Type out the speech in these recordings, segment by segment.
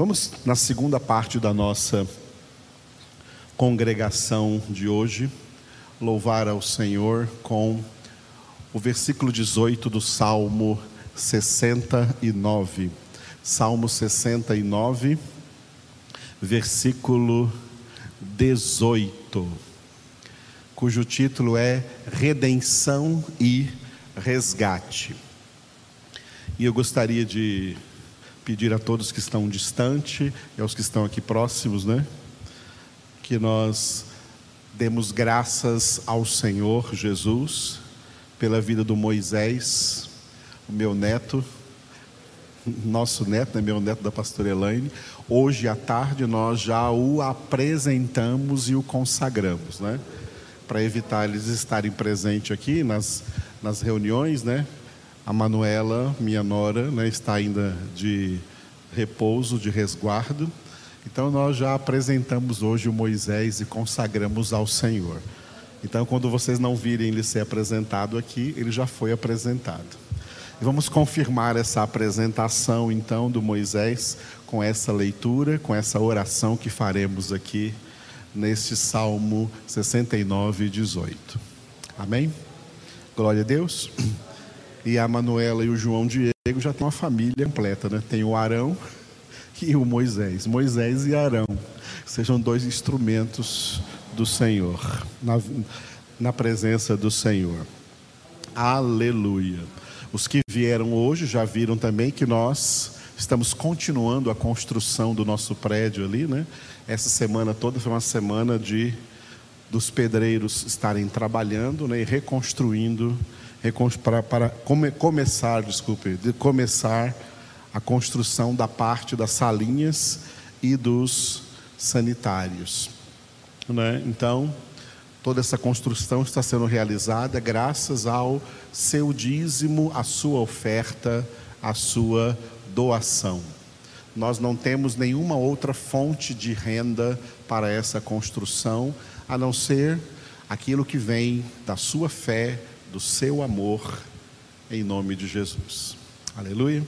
Vamos na segunda parte da nossa congregação de hoje, louvar ao Senhor com o versículo 18 do Salmo 69. Salmo 69, versículo 18, cujo título é Redenção e Resgate. E eu gostaria de pedir a todos que estão distante e aos que estão aqui próximos, né? Que nós demos graças ao Senhor Jesus pela vida do Moisés, o meu neto, nosso neto, né, meu neto da pastora Elaine. Hoje à tarde nós já o apresentamos e o consagramos, né? Para evitar eles estarem presentes aqui nas, nas reuniões, né? A Manuela, minha nora, né, está ainda de repouso, de resguardo. Então nós já apresentamos hoje o Moisés e consagramos ao Senhor. Então quando vocês não virem ele ser apresentado aqui, ele já foi apresentado. E vamos confirmar essa apresentação então do Moisés com essa leitura, com essa oração que faremos aqui neste Salmo 69, 18. Amém? Glória a Deus. E a Manuela e o João Diego já tem uma família completa, né? Tem o Arão e o Moisés. Moisés e Arão sejam dois instrumentos do Senhor, na, na presença do Senhor. Aleluia. Os que vieram hoje já viram também que nós estamos continuando a construção do nosso prédio ali, né? Essa semana toda foi uma semana de dos pedreiros estarem trabalhando né, e reconstruindo para, para come, começar, desculpe, de começar a construção da parte das salinhas e dos sanitários. Né? Então, toda essa construção está sendo realizada graças ao seu dízimo, a sua oferta, a sua doação. Nós não temos nenhuma outra fonte de renda para essa construção, a não ser aquilo que vem da sua fé, do seu amor, em nome de Jesus. Aleluia.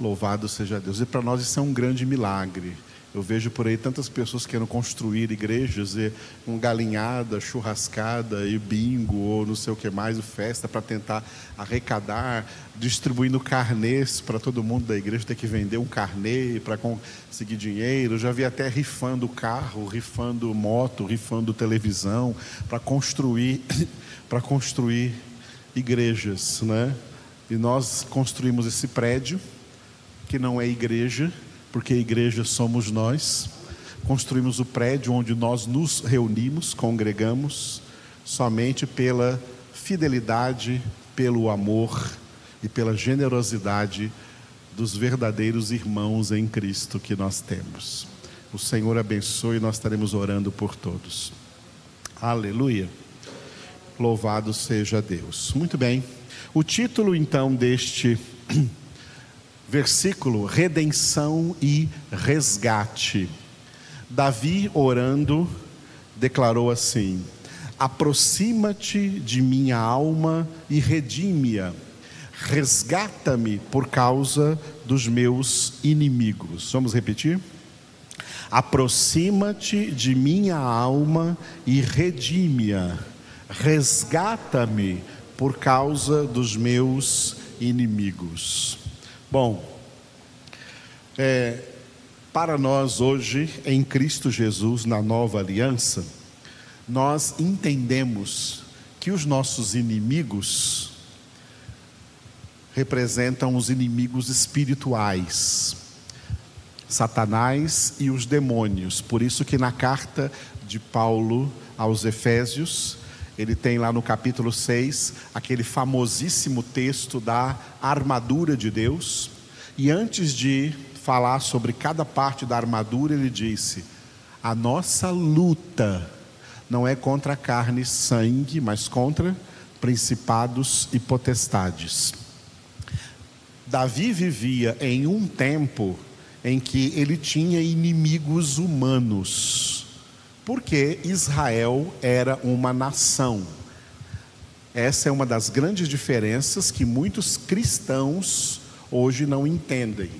Louvado seja Deus. E para nós isso é um grande milagre. Eu vejo por aí tantas pessoas querendo construir igrejas e um galinhada, churrascada e bingo ou não sei o que mais, festa para tentar arrecadar, distribuindo carnês para todo mundo da igreja ter que vender um carnê para conseguir dinheiro. Eu já vi até rifando carro, rifando moto, rifando televisão para construir para construir igrejas, né? E nós construímos esse prédio que não é igreja, porque igreja somos nós. Construímos o prédio onde nós nos reunimos, congregamos, somente pela fidelidade, pelo amor e pela generosidade dos verdadeiros irmãos em Cristo que nós temos. O Senhor abençoe e nós estaremos orando por todos. Aleluia. Louvado seja Deus. Muito bem. O título então deste versículo, redenção e resgate. Davi orando declarou assim: Aproxima-te de minha alma e redime-a. Resgata-me por causa dos meus inimigos. Vamos repetir? Aproxima-te de minha alma e redime-a resgata-me por causa dos meus inimigos. Bom, é, para nós hoje, em Cristo Jesus, na nova aliança, nós entendemos que os nossos inimigos representam os inimigos espirituais, Satanás e os demônios. Por isso que na carta de Paulo aos Efésios, ele tem lá no capítulo 6 aquele famosíssimo texto da armadura de Deus. E antes de falar sobre cada parte da armadura, ele disse: A nossa luta não é contra carne e sangue, mas contra principados e potestades. Davi vivia em um tempo em que ele tinha inimigos humanos porque Israel era uma nação. Essa é uma das grandes diferenças que muitos cristãos hoje não entendem.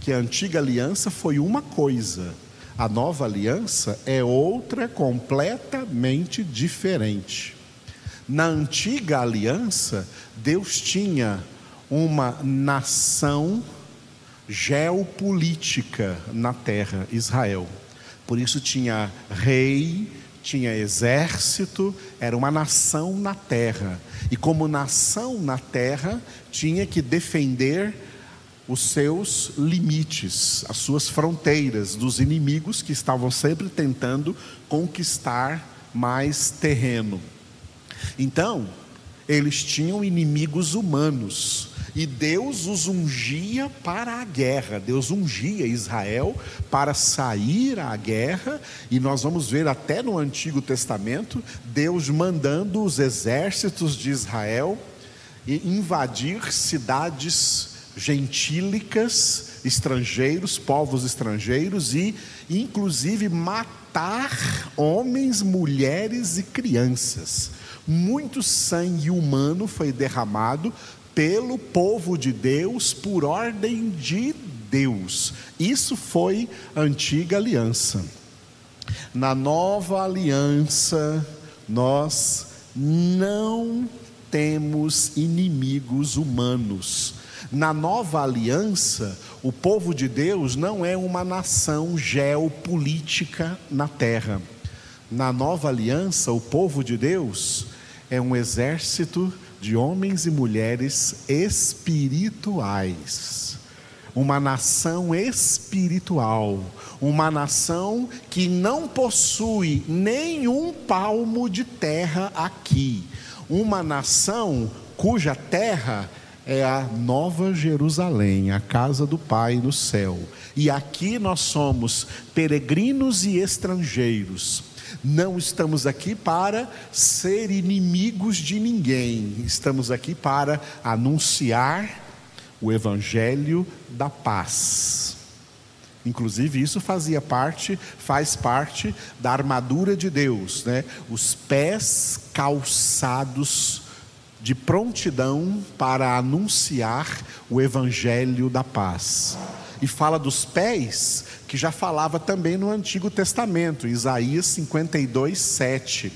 que a antiga aliança foi uma coisa, a nova aliança é outra completamente diferente. Na antiga aliança, Deus tinha uma nação geopolítica na terra, Israel. Por isso tinha rei, tinha exército, era uma nação na terra. E como nação na terra, tinha que defender os seus limites, as suas fronteiras dos inimigos que estavam sempre tentando conquistar mais terreno. Então, eles tinham inimigos humanos, e Deus os ungia para a guerra, Deus ungia Israel para sair à guerra, e nós vamos ver até no Antigo Testamento, Deus mandando os exércitos de Israel invadir cidades gentílicas, estrangeiros, povos estrangeiros, e inclusive matar homens, mulheres e crianças. Muito sangue humano foi derramado pelo povo de Deus por ordem de Deus. Isso foi a antiga aliança. Na nova aliança, nós não temos inimigos humanos. Na nova aliança, o povo de Deus não é uma nação geopolítica na terra. Na nova aliança, o povo de Deus é um exército de homens e mulheres espirituais. Uma nação espiritual, uma nação que não possui nenhum palmo de terra aqui, uma nação cuja terra é a Nova Jerusalém, a casa do Pai no céu. E aqui nós somos peregrinos e estrangeiros não estamos aqui para ser inimigos de ninguém, estamos aqui para anunciar o Evangelho da paz. Inclusive, isso fazia parte, faz parte da armadura de Deus, né? Os pés calçados de prontidão para anunciar o evangelho da paz e fala dos pés, que já falava também no Antigo Testamento, Isaías 52, 7.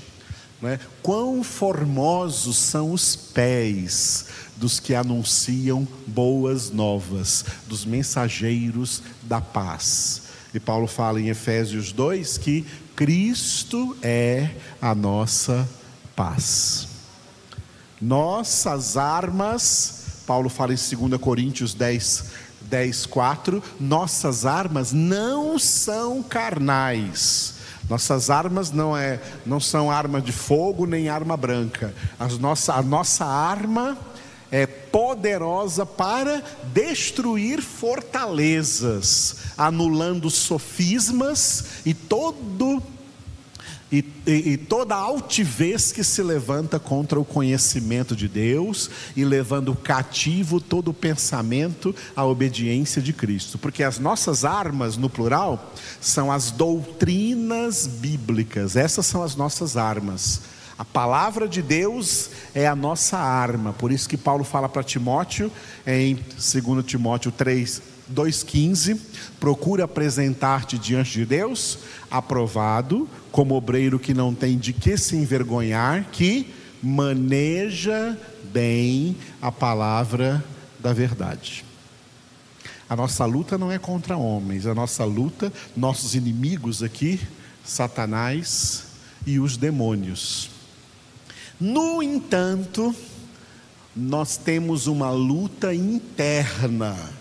Né? Quão formosos são os pés dos que anunciam boas novas, dos mensageiros da paz. E Paulo fala em Efésios 2 que Cristo é a nossa paz. Nossas armas, Paulo fala em 2 Coríntios 10, 10:4, nossas armas não são carnais. Nossas armas não, é, não são arma de fogo nem arma branca. As nossa, a nossa arma é poderosa para destruir fortalezas, anulando sofismas e todo e, e, e, toda altivez que se levanta contra o conhecimento de Deus e levando cativo todo o pensamento à obediência de Cristo, porque as nossas armas, no plural, são as doutrinas bíblicas, essas são as nossas armas. A palavra de Deus é a nossa arma, por isso que Paulo fala para Timóteo, em 2 Timóteo 3, 2,15: procura apresentar-te diante de Deus, aprovado, como obreiro que não tem de que se envergonhar, que maneja bem a palavra da verdade. A nossa luta não é contra homens, a nossa luta, nossos inimigos aqui, Satanás e os demônios. No entanto, nós temos uma luta interna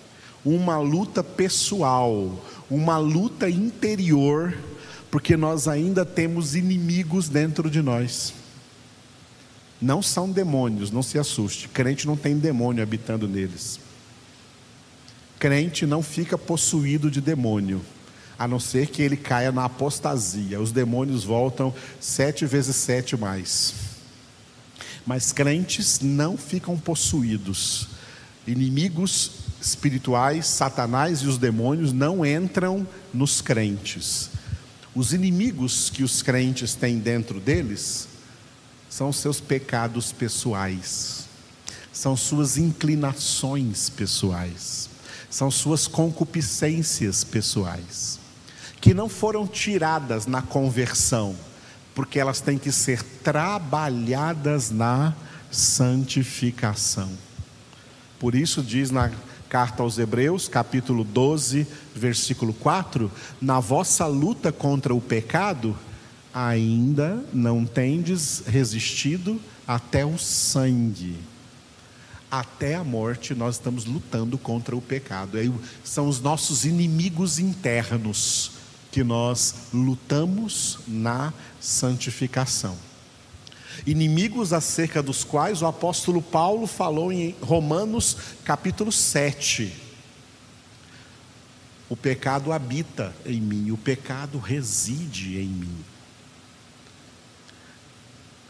uma luta pessoal, uma luta interior, porque nós ainda temos inimigos dentro de nós. Não são demônios, não se assuste. Crente não tem demônio habitando neles. Crente não fica possuído de demônio, a não ser que ele caia na apostasia. Os demônios voltam sete vezes sete mais. Mas crentes não ficam possuídos. Inimigos espirituais, Satanás e os demônios não entram nos crentes. Os inimigos que os crentes têm dentro deles são seus pecados pessoais, são suas inclinações pessoais, são suas concupiscências pessoais, que não foram tiradas na conversão, porque elas têm que ser trabalhadas na santificação. Por isso diz na carta aos Hebreus, capítulo 12, versículo 4: Na vossa luta contra o pecado, ainda não tendes resistido até o sangue. Até a morte nós estamos lutando contra o pecado. São os nossos inimigos internos que nós lutamos na santificação inimigos acerca dos quais o apóstolo Paulo falou em Romanos capítulo 7. O pecado habita em mim, o pecado reside em mim.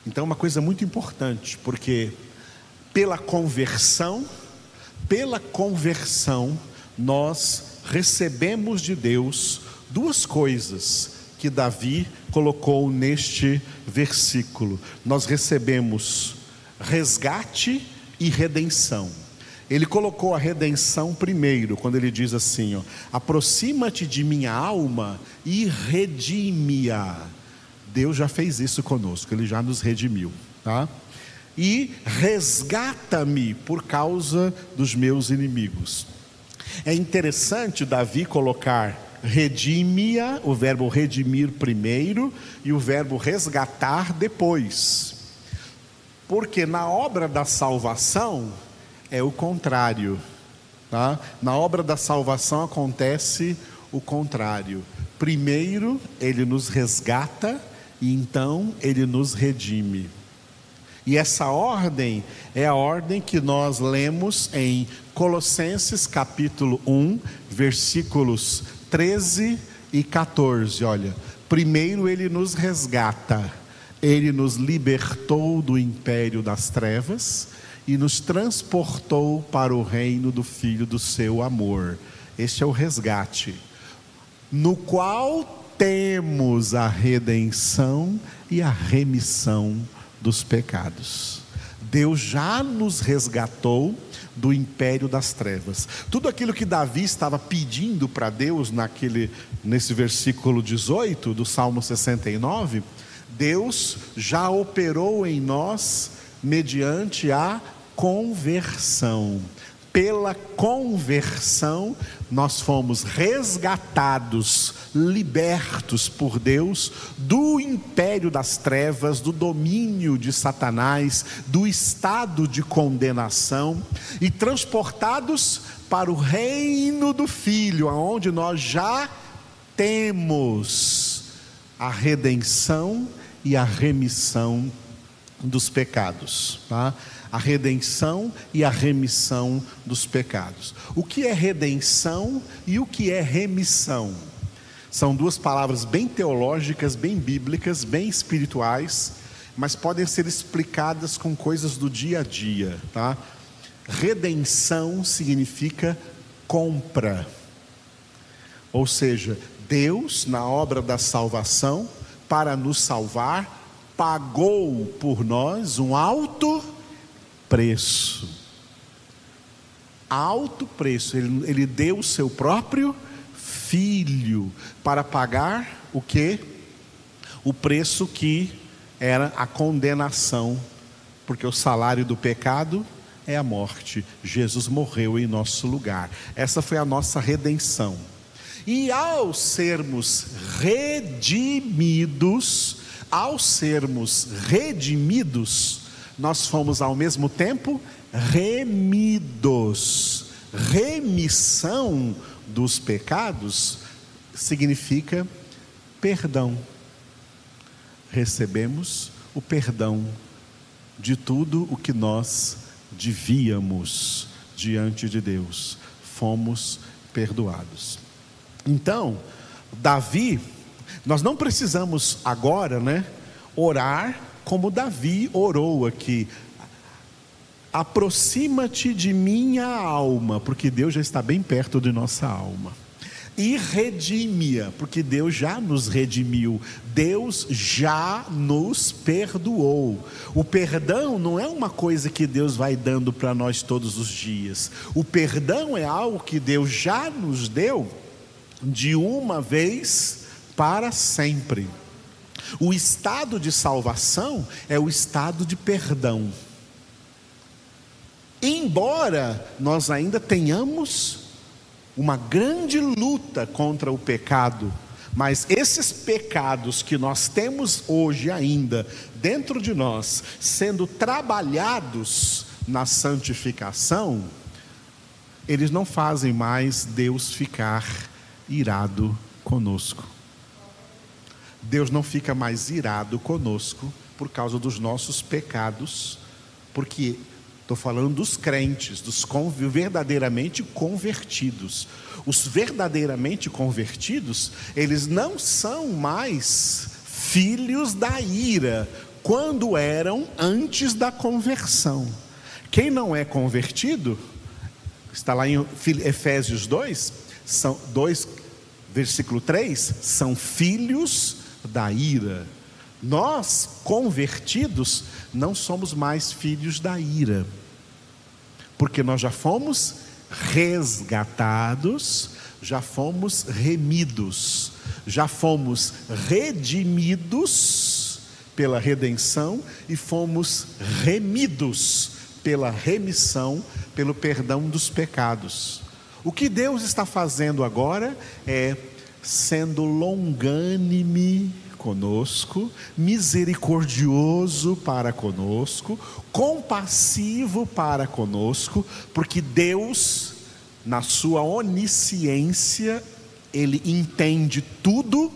Então, uma coisa muito importante, porque pela conversão, pela conversão, nós recebemos de Deus duas coisas que Davi colocou neste versículo. Nós recebemos resgate e redenção. Ele colocou a redenção primeiro, quando ele diz assim: aproxima-te de minha alma e redime-a. Deus já fez isso conosco, ele já nos redimiu, tá? E resgata-me por causa dos meus inimigos. É interessante Davi colocar redimia, o verbo redimir primeiro e o verbo resgatar depois. Porque na obra da salvação é o contrário. Tá? Na obra da salvação acontece o contrário. Primeiro ele nos resgata e então ele nos redime. E essa ordem é a ordem que nós lemos em Colossenses capítulo 1, versículos 13 e 14, olha. Primeiro ele nos resgata, ele nos libertou do império das trevas e nos transportou para o reino do Filho do seu amor. Este é o resgate, no qual temos a redenção e a remissão dos pecados. Deus já nos resgatou do império das trevas. Tudo aquilo que Davi estava pedindo para Deus naquele nesse versículo 18 do Salmo 69, Deus já operou em nós mediante a conversão pela conversão, nós fomos resgatados, libertos por Deus do império das trevas, do domínio de Satanás, do estado de condenação e transportados para o reino do Filho, aonde nós já temos a redenção e a remissão dos pecados, tá? a redenção e a remissão dos pecados. O que é redenção e o que é remissão? São duas palavras bem teológicas, bem bíblicas, bem espirituais, mas podem ser explicadas com coisas do dia a dia, tá? Redenção significa compra. Ou seja, Deus, na obra da salvação, para nos salvar, pagou por nós um alto preço. Alto preço. Ele, ele deu o seu próprio filho para pagar o que? O preço que era a condenação, porque o salário do pecado é a morte. Jesus morreu em nosso lugar. Essa foi a nossa redenção. E ao sermos redimidos, ao sermos redimidos, nós fomos ao mesmo tempo remidos. Remissão dos pecados significa perdão. Recebemos o perdão de tudo o que nós devíamos diante de Deus. Fomos perdoados. Então, Davi, nós não precisamos agora, né, orar como Davi orou aqui. Aproxima-te de minha alma, porque Deus já está bem perto de nossa alma. e redime-a, porque Deus já nos redimiu, Deus já nos perdoou. O perdão não é uma coisa que Deus vai dando para nós todos os dias, o perdão é algo que Deus já nos deu de uma vez para sempre. O estado de salvação é o estado de perdão. Embora nós ainda tenhamos uma grande luta contra o pecado, mas esses pecados que nós temos hoje ainda dentro de nós, sendo trabalhados na santificação, eles não fazem mais Deus ficar irado conosco. Deus não fica mais irado conosco por causa dos nossos pecados, porque Estou falando dos crentes, dos verdadeiramente convertidos. Os verdadeiramente convertidos, eles não são mais filhos da ira, quando eram antes da conversão. Quem não é convertido, está lá em Efésios 2, são 2, versículo 3, são filhos da ira. Nós, convertidos, não somos mais filhos da ira, porque nós já fomos resgatados, já fomos remidos, já fomos redimidos pela redenção e fomos remidos pela remissão, pelo perdão dos pecados. O que Deus está fazendo agora é sendo longânime conosco, misericordioso para conosco, compassivo para conosco, porque Deus, na sua onisciência, ele entende tudo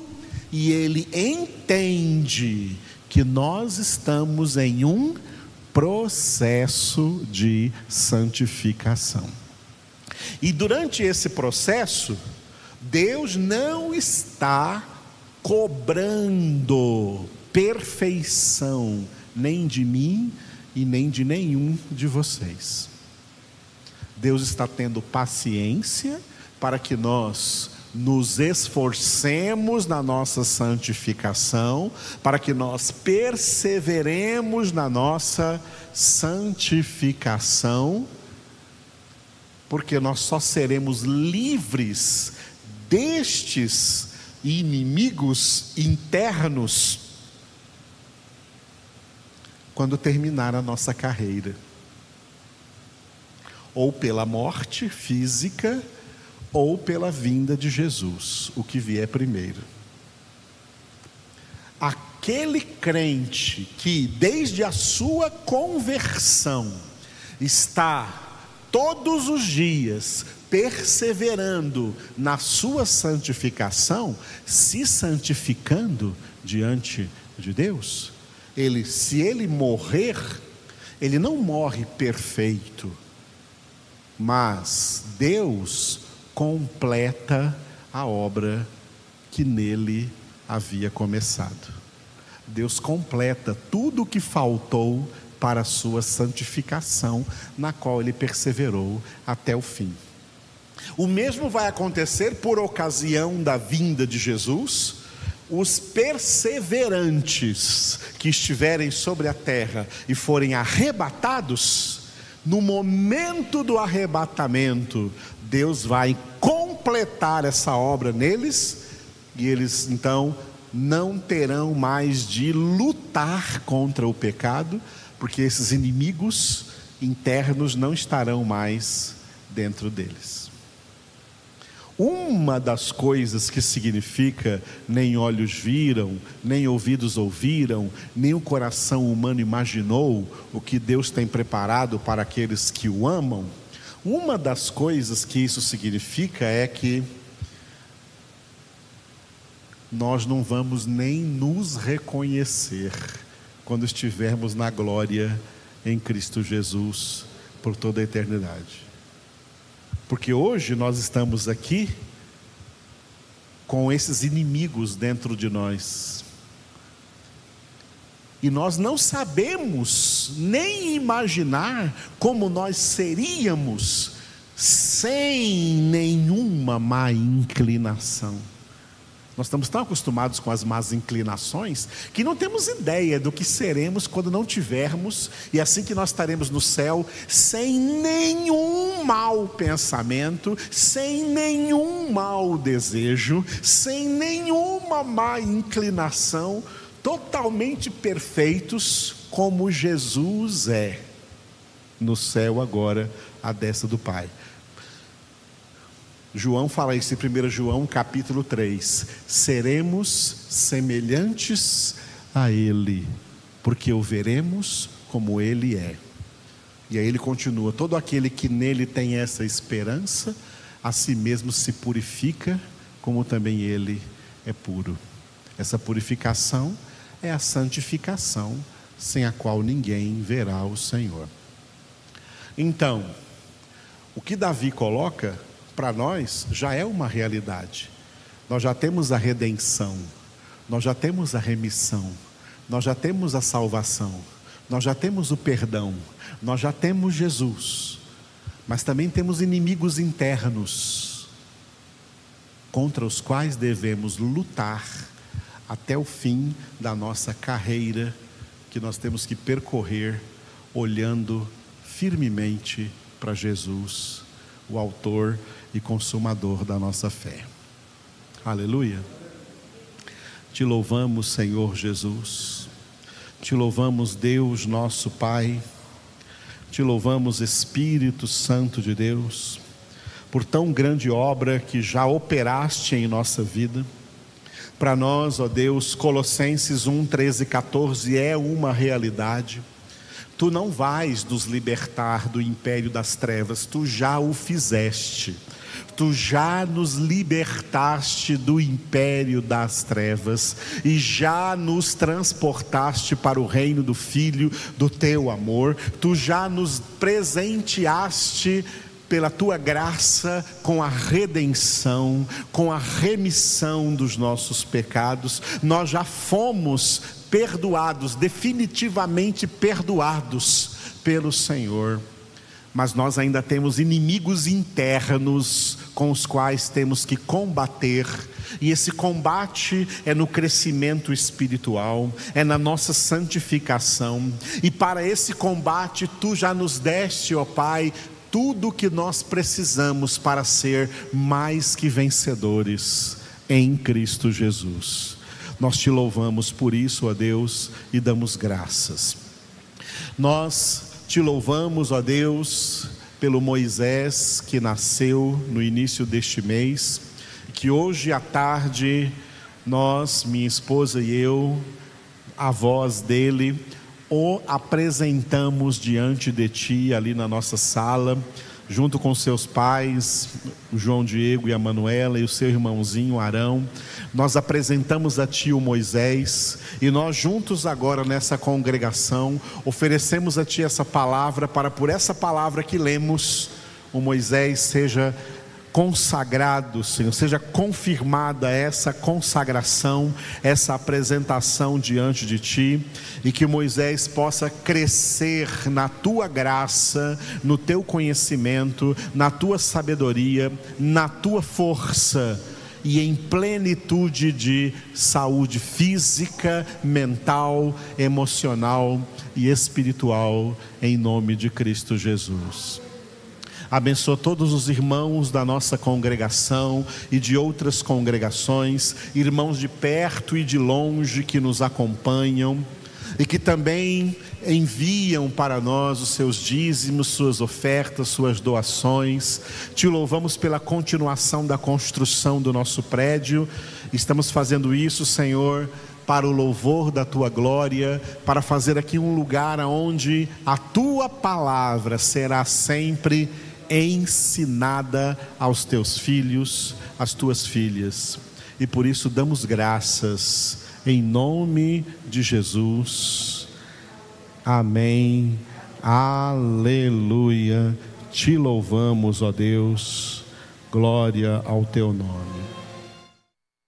e ele entende que nós estamos em um processo de santificação. E durante esse processo, Deus não está cobrando perfeição, nem de mim e nem de nenhum de vocês. Deus está tendo paciência para que nós nos esforcemos na nossa santificação, para que nós perseveremos na nossa santificação, porque nós só seremos livres destes inimigos internos quando terminar a nossa carreira. Ou pela morte física, ou pela vinda de Jesus, o que vier primeiro. Aquele crente que, desde a sua conversão, está todos os dias perseverando na sua santificação, se santificando diante de Deus, ele, se ele morrer, ele não morre perfeito, mas Deus completa a obra que nele havia começado. Deus completa tudo o que faltou para a sua santificação, na qual ele perseverou até o fim. O mesmo vai acontecer por ocasião da vinda de Jesus. Os perseverantes que estiverem sobre a terra e forem arrebatados, no momento do arrebatamento, Deus vai completar essa obra neles e eles então não terão mais de lutar contra o pecado, porque esses inimigos internos não estarão mais dentro deles. Uma das coisas que significa nem olhos viram, nem ouvidos ouviram, nem o coração humano imaginou o que Deus tem preparado para aqueles que o amam, uma das coisas que isso significa é que nós não vamos nem nos reconhecer quando estivermos na glória em Cristo Jesus por toda a eternidade. Porque hoje nós estamos aqui com esses inimigos dentro de nós. E nós não sabemos nem imaginar como nós seríamos sem nenhuma má inclinação. Nós estamos tão acostumados com as más inclinações que não temos ideia do que seremos quando não tivermos, e assim que nós estaremos no céu, sem nenhum mau pensamento, sem nenhum mau desejo, sem nenhuma má inclinação, totalmente perfeitos como Jesus é no céu agora, à destra do Pai. João fala isso em 1 João capítulo 3: seremos semelhantes a Ele, porque o veremos como Ele é. E aí ele continua: todo aquele que nele tem essa esperança, a si mesmo se purifica, como também ele é puro. Essa purificação é a santificação, sem a qual ninguém verá o Senhor. Então, o que Davi coloca para nós já é uma realidade. Nós já temos a redenção, nós já temos a remissão, nós já temos a salvação, nós já temos o perdão, nós já temos Jesus, mas também temos inimigos internos contra os quais devemos lutar até o fim da nossa carreira que nós temos que percorrer olhando firmemente para Jesus, o Autor e Consumador da nossa fé. Aleluia. Te louvamos, Senhor Jesus. Te louvamos, Deus, nosso Pai. Te louvamos, Espírito Santo de Deus, por tão grande obra que já operaste em nossa vida. Para nós, ó Deus, Colossenses 1, 13 e 14 é uma realidade. Tu não vais nos libertar do império das trevas, tu já o fizeste. Tu já nos libertaste do império das trevas e já nos transportaste para o reino do Filho do teu amor. Tu já nos presenteaste pela tua graça, com a redenção, com a remissão dos nossos pecados, nós já fomos perdoados, definitivamente perdoados pelo Senhor. Mas nós ainda temos inimigos internos com os quais temos que combater, e esse combate é no crescimento espiritual, é na nossa santificação, e para esse combate tu já nos deste, ó Pai, tudo o que nós precisamos para ser mais que vencedores em Cristo Jesus. Nós te louvamos por isso, ó Deus, e damos graças. Nós te louvamos, ó Deus, pelo Moisés que nasceu no início deste mês, que hoje à tarde nós, minha esposa e eu, a voz dele, o apresentamos diante de ti ali na nossa sala, junto com seus pais, o João Diego e a Manuela e o seu irmãozinho Arão. Nós apresentamos a ti o Moisés e nós juntos agora nessa congregação oferecemos a ti essa palavra para por essa palavra que lemos o Moisés seja consagrado, Senhor, seja confirmada essa consagração, essa apresentação diante de Ti, e que Moisés possa crescer na Tua graça, no Teu conhecimento, na Tua sabedoria, na Tua força e em plenitude de saúde física, mental, emocional e espiritual, em nome de Cristo Jesus. Abençoa todos os irmãos da nossa congregação e de outras congregações, irmãos de perto e de longe que nos acompanham e que também enviam para nós os seus dízimos, suas ofertas, suas doações. Te louvamos pela continuação da construção do nosso prédio. Estamos fazendo isso, Senhor, para o louvor da tua glória, para fazer aqui um lugar onde a tua palavra será sempre ensinada aos teus filhos, às tuas filhas. E por isso damos graças em nome de Jesus. Amém. Aleluia. Te louvamos, ó Deus. Glória ao teu nome.